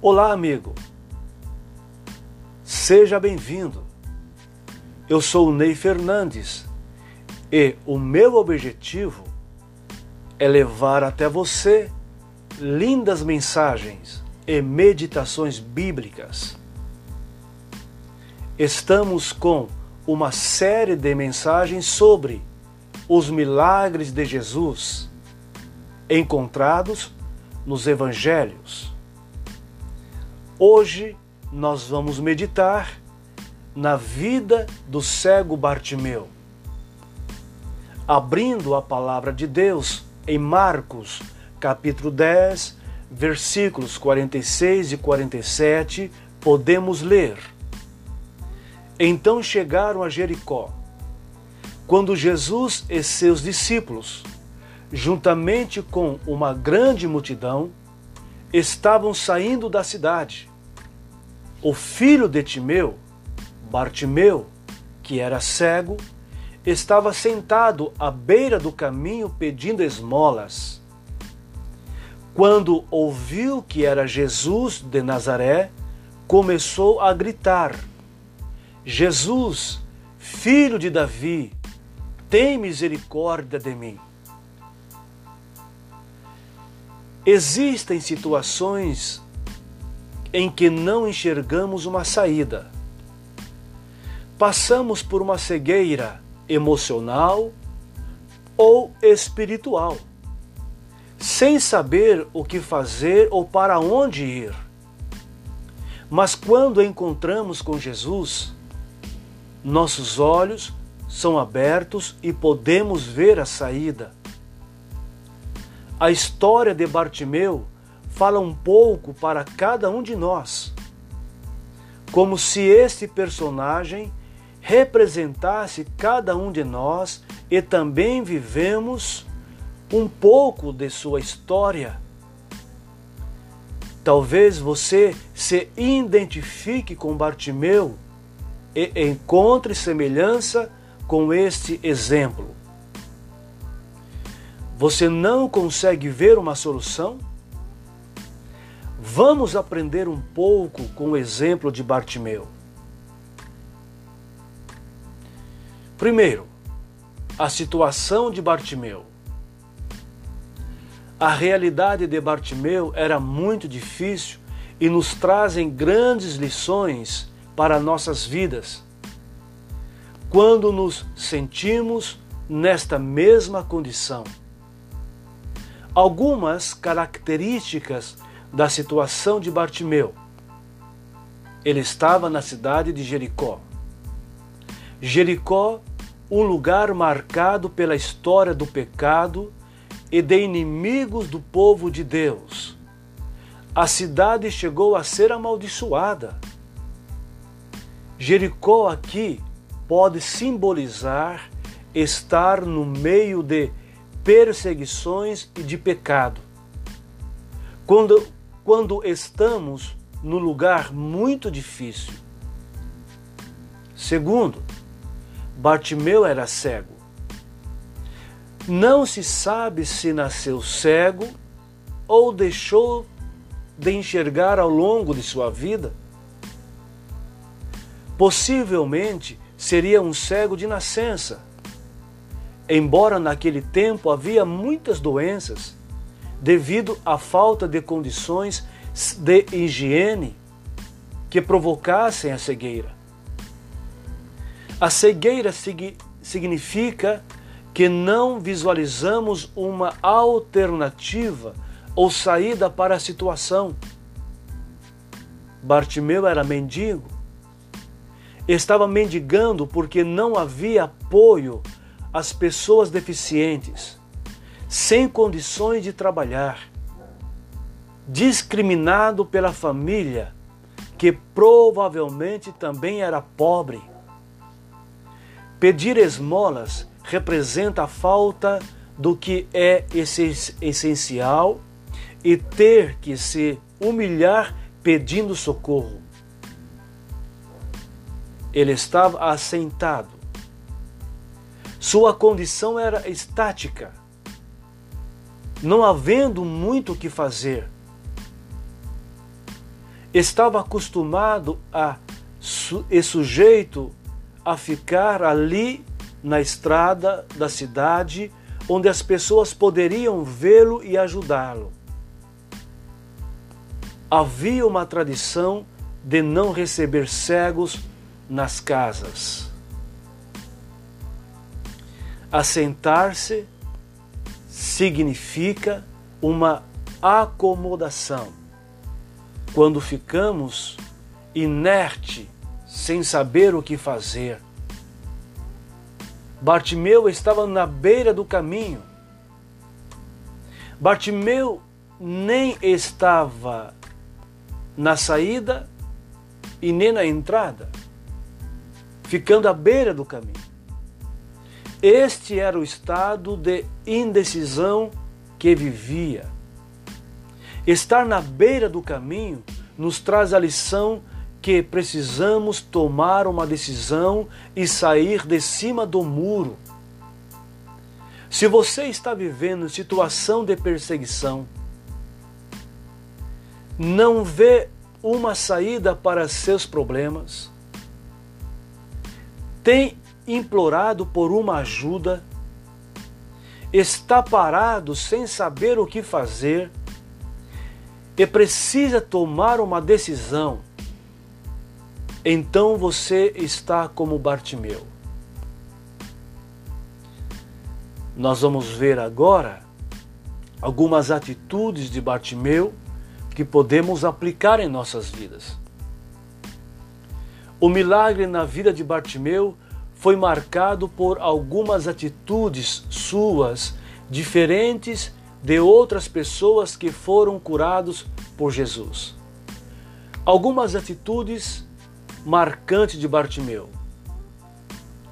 Olá, amigo. Seja bem-vindo. Eu sou o Ney Fernandes e o meu objetivo é levar até você lindas mensagens e meditações bíblicas. Estamos com uma série de mensagens sobre os milagres de Jesus encontrados nos evangelhos. Hoje nós vamos meditar na vida do cego Bartimeu. Abrindo a palavra de Deus em Marcos, capítulo 10, versículos 46 e 47, podemos ler: Então chegaram a Jericó. Quando Jesus e seus discípulos, juntamente com uma grande multidão, estavam saindo da cidade. O filho de Timeu, Bartimeu, que era cego, estava sentado à beira do caminho pedindo esmolas. Quando ouviu que era Jesus de Nazaré, começou a gritar: Jesus, filho de Davi, tem misericórdia de mim. Existem situações em que não enxergamos uma saída. Passamos por uma cegueira emocional ou espiritual, sem saber o que fazer ou para onde ir. Mas quando encontramos com Jesus, nossos olhos são abertos e podemos ver a saída. A história de Bartimeu fala um pouco para cada um de nós, como se este personagem representasse cada um de nós e também vivemos um pouco de sua história. Talvez você se identifique com Bartimeu e encontre semelhança com este exemplo. Você não consegue ver uma solução? Vamos aprender um pouco com o exemplo de Bartimeu. Primeiro, a situação de Bartimeu. A realidade de Bartimeu era muito difícil e nos trazem grandes lições para nossas vidas. Quando nos sentimos nesta mesma condição algumas características da situação de Bartimeu. Ele estava na cidade de Jericó. Jericó, um lugar marcado pela história do pecado e de inimigos do povo de Deus. A cidade chegou a ser amaldiçoada. Jericó aqui pode simbolizar estar no meio de perseguições e de pecado. Quando, quando estamos no lugar muito difícil. Segundo, Bartimeu era cego. Não se sabe se nasceu cego ou deixou de enxergar ao longo de sua vida. Possivelmente seria um cego de nascença Embora naquele tempo havia muitas doenças, devido à falta de condições de higiene que provocassem a cegueira. A cegueira significa que não visualizamos uma alternativa ou saída para a situação. Bartimeu era mendigo. Estava mendigando porque não havia apoio as pessoas deficientes, sem condições de trabalhar, discriminado pela família, que provavelmente também era pobre. Pedir esmolas representa a falta do que é essencial e ter que se humilhar pedindo socorro. Ele estava assentado sua condição era estática, não havendo muito o que fazer. estava acostumado a e sujeito a ficar ali na estrada da cidade, onde as pessoas poderiam vê-lo e ajudá-lo. Havia uma tradição de não receber cegos nas casas. Assentar-se significa uma acomodação. Quando ficamos inerte, sem saber o que fazer. Bartimeu estava na beira do caminho. Bartimeu nem estava na saída e nem na entrada, ficando à beira do caminho. Este era o estado de indecisão que vivia. Estar na beira do caminho nos traz a lição que precisamos tomar uma decisão e sair de cima do muro. Se você está vivendo situação de perseguição, não vê uma saída para seus problemas, tem implorado por uma ajuda, está parado sem saber o que fazer e precisa tomar uma decisão, então você está como Bartimeu. Nós vamos ver agora algumas atitudes de Bartimeu que podemos aplicar em nossas vidas. O milagre na vida de Bartimeu foi marcado por algumas atitudes suas diferentes de outras pessoas que foram curados por Jesus. Algumas atitudes marcantes de Bartimeu.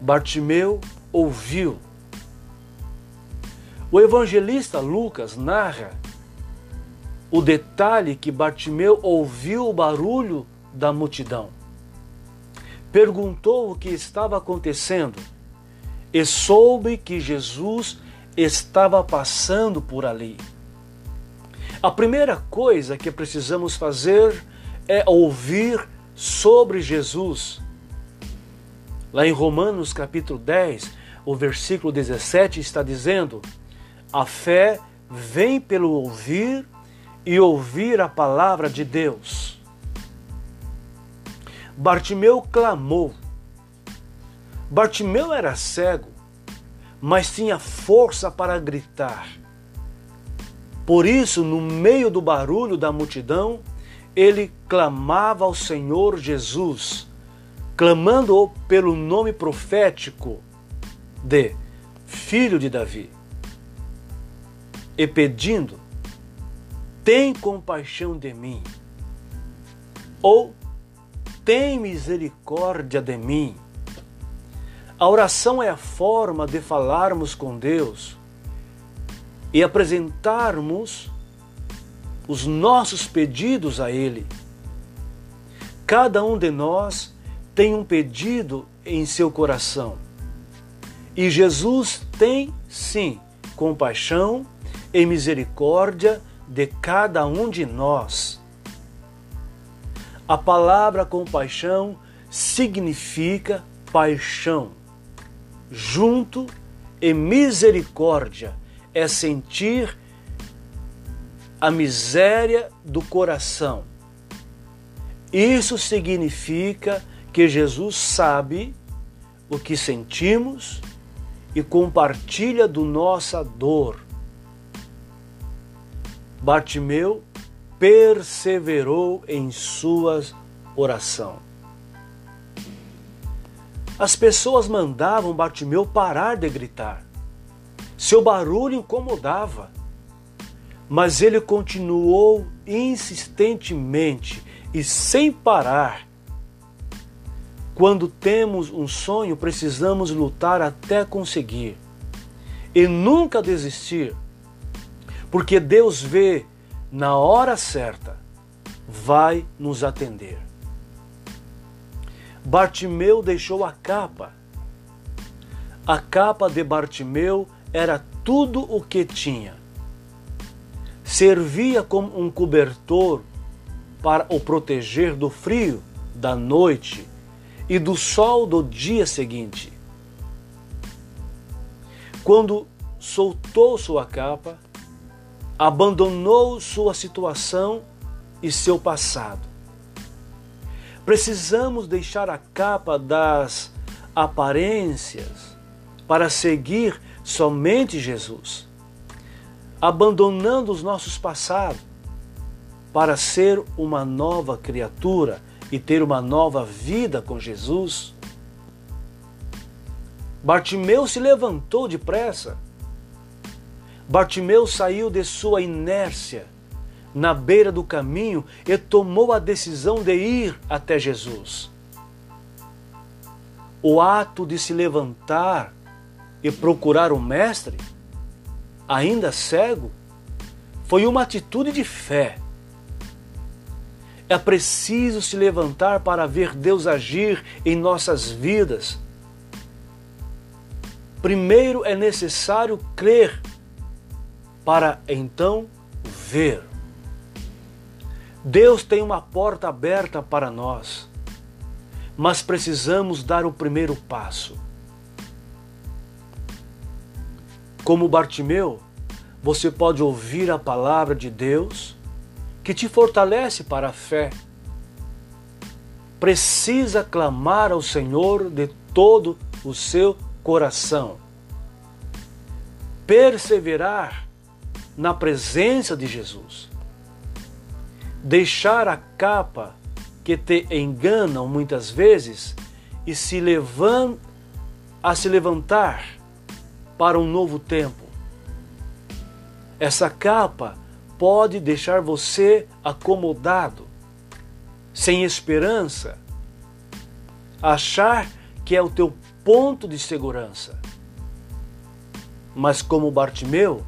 Bartimeu ouviu. O evangelista Lucas narra o detalhe que Bartimeu ouviu o barulho da multidão. Perguntou o que estava acontecendo e soube que Jesus estava passando por ali. A primeira coisa que precisamos fazer é ouvir sobre Jesus. Lá em Romanos capítulo 10, o versículo 17 está dizendo: A fé vem pelo ouvir e ouvir a palavra de Deus. Bartimeu clamou. Bartimeu era cego, mas tinha força para gritar. Por isso, no meio do barulho da multidão, ele clamava ao Senhor Jesus, clamando-o pelo nome profético de Filho de Davi, e pedindo tem compaixão de mim, ou tem misericórdia de mim. A oração é a forma de falarmos com Deus e apresentarmos os nossos pedidos a Ele. Cada um de nós tem um pedido em seu coração. E Jesus tem, sim, compaixão e misericórdia de cada um de nós. A palavra compaixão significa paixão, junto e misericórdia é sentir a miséria do coração. Isso significa que Jesus sabe o que sentimos e compartilha do nossa dor Bartimeu perseverou em sua oração. As pessoas mandavam Bartimeu parar de gritar. Seu barulho incomodava. Mas ele continuou insistentemente e sem parar. Quando temos um sonho, precisamos lutar até conseguir e nunca desistir porque Deus vê na hora certa, vai nos atender. Bartimeu deixou a capa. A capa de Bartimeu era tudo o que tinha. Servia como um cobertor para o proteger do frio da noite e do sol do dia seguinte. Quando soltou sua capa, abandonou sua situação e seu passado. Precisamos deixar a capa das aparências para seguir somente Jesus, abandonando os nossos passados para ser uma nova criatura e ter uma nova vida com Jesus. Bartimeu se levantou depressa. Bartimeu saiu de sua inércia na beira do caminho e tomou a decisão de ir até Jesus. O ato de se levantar e procurar o Mestre, ainda cego, foi uma atitude de fé. É preciso se levantar para ver Deus agir em nossas vidas. Primeiro é necessário crer, para então ver. Deus tem uma porta aberta para nós, mas precisamos dar o primeiro passo. Como Bartimeu, você pode ouvir a palavra de Deus que te fortalece para a fé. Precisa clamar ao Senhor de todo o seu coração. Perseverar na presença de Jesus deixar a capa que te enganam muitas vezes e se a se levantar para um novo tempo. Essa capa pode deixar você acomodado, sem esperança, achar que é o teu ponto de segurança. Mas como Bartimeu,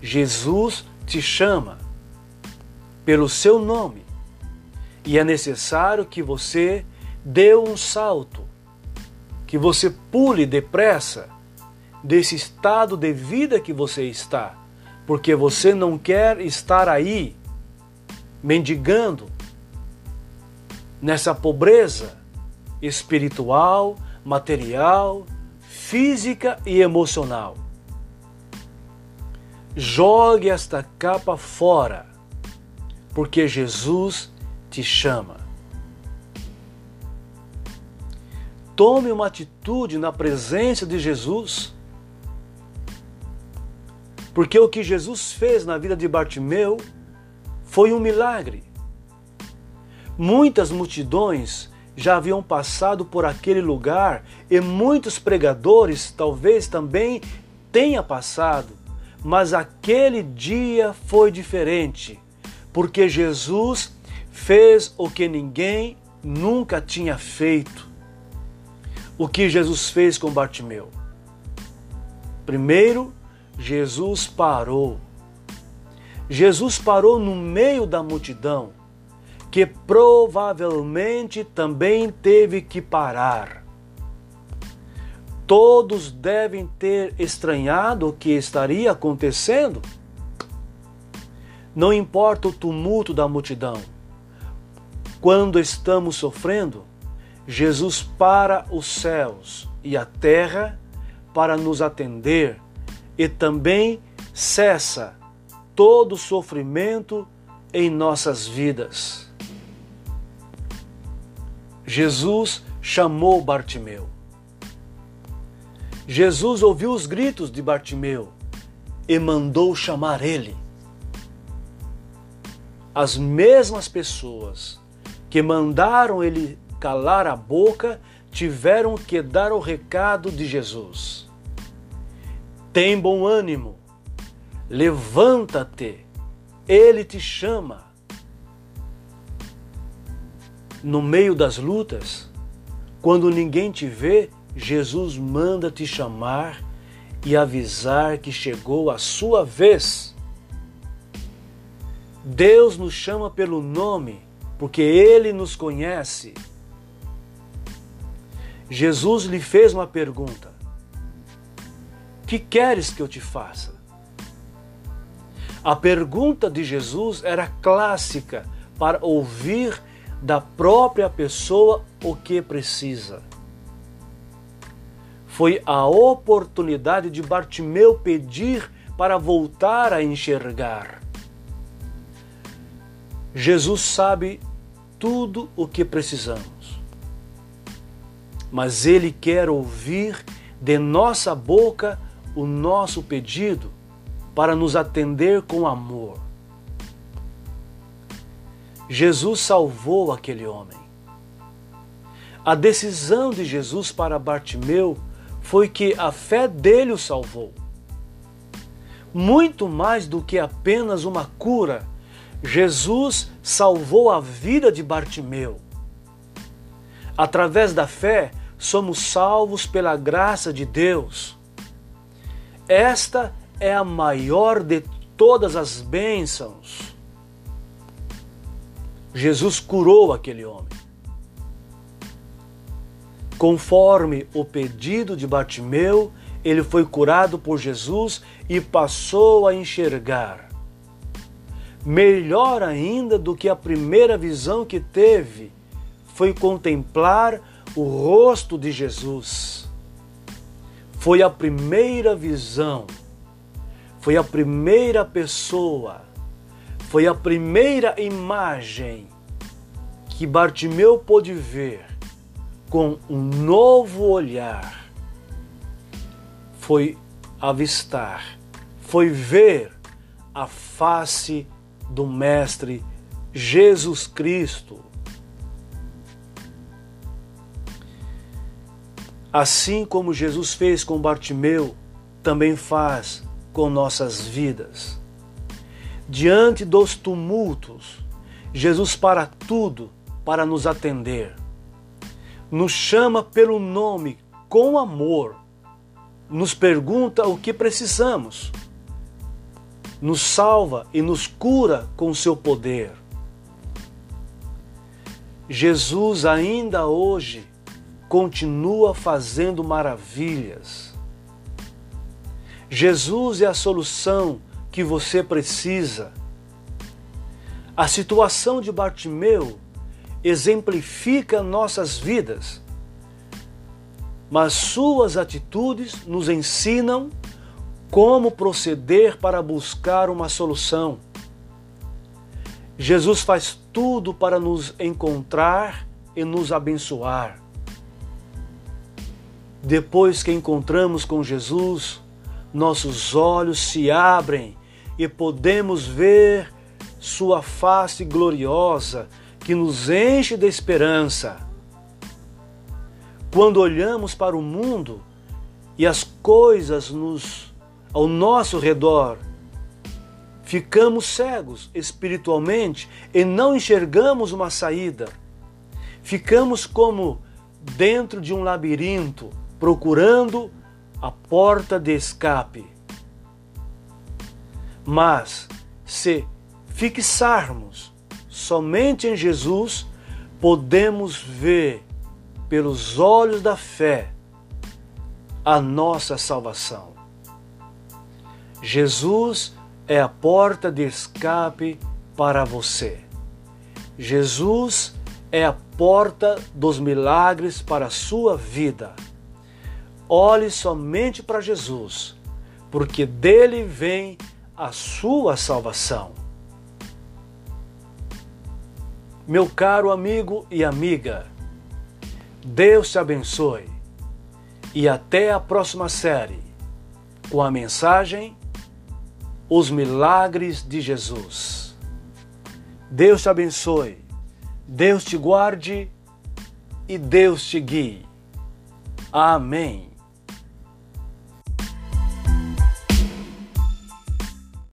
Jesus te chama pelo seu nome. E é necessário que você dê um salto, que você pule depressa desse estado de vida que você está, porque você não quer estar aí mendigando nessa pobreza espiritual, material, física e emocional. Jogue esta capa fora porque Jesus te chama. Tome uma atitude na presença de Jesus. Porque o que Jesus fez na vida de Bartimeu foi um milagre. Muitas multidões já haviam passado por aquele lugar e muitos pregadores talvez também tenha passado, mas aquele dia foi diferente porque Jesus fez o que ninguém nunca tinha feito. O que Jesus fez com Bartimeu? Primeiro, Jesus parou. Jesus parou no meio da multidão, que provavelmente também teve que parar. Todos devem ter estranhado o que estaria acontecendo não importa o tumulto da multidão. Quando estamos sofrendo, Jesus para os céus e a terra para nos atender e também cessa todo sofrimento em nossas vidas. Jesus chamou Bartimeu. Jesus ouviu os gritos de Bartimeu e mandou chamar ele as mesmas pessoas que mandaram ele calar a boca tiveram que dar o recado de Jesus. Tem bom ânimo, levanta-te, ele te chama. No meio das lutas, quando ninguém te vê, Jesus manda te chamar e avisar que chegou a sua vez. Deus nos chama pelo nome, porque Ele nos conhece. Jesus lhe fez uma pergunta: Que queres que eu te faça? A pergunta de Jesus era clássica para ouvir da própria pessoa o que precisa. Foi a oportunidade de Bartimeu pedir para voltar a enxergar. Jesus sabe tudo o que precisamos, mas Ele quer ouvir de nossa boca o nosso pedido para nos atender com amor. Jesus salvou aquele homem. A decisão de Jesus para Bartimeu foi que a fé dele o salvou. Muito mais do que apenas uma cura, Jesus salvou a vida de Bartimeu. Através da fé, somos salvos pela graça de Deus. Esta é a maior de todas as bênçãos. Jesus curou aquele homem. Conforme o pedido de Bartimeu, ele foi curado por Jesus e passou a enxergar. Melhor ainda do que a primeira visão que teve foi contemplar o rosto de Jesus. Foi a primeira visão, foi a primeira pessoa, foi a primeira imagem que Bartimeu pôde ver com um novo olhar. Foi avistar, foi ver a face do Mestre Jesus Cristo. Assim como Jesus fez com Bartimeu, também faz com nossas vidas. Diante dos tumultos, Jesus para tudo para nos atender. Nos chama pelo nome com amor. Nos pergunta o que precisamos. Nos salva e nos cura com seu poder. Jesus ainda hoje continua fazendo maravilhas. Jesus é a solução que você precisa. A situação de Bartimeu exemplifica nossas vidas, mas suas atitudes nos ensinam como proceder para buscar uma solução. Jesus faz tudo para nos encontrar e nos abençoar. Depois que encontramos com Jesus, nossos olhos se abrem e podemos ver Sua face gloriosa que nos enche de esperança. Quando olhamos para o mundo e as coisas nos, ao nosso redor, ficamos cegos espiritualmente e não enxergamos uma saída. Ficamos como dentro de um labirinto procurando a porta de escape. Mas se fixarmos somente em Jesus, podemos ver pelos olhos da fé a nossa salvação. Jesus é a porta de escape para você. Jesus é a porta dos milagres para a sua vida. Olhe somente para Jesus, porque dele vem a sua salvação. Meu caro amigo e amiga, Deus te abençoe e até a próxima série com a mensagem Os Milagres de Jesus. Deus te abençoe, Deus te guarde e Deus te guie. Amém.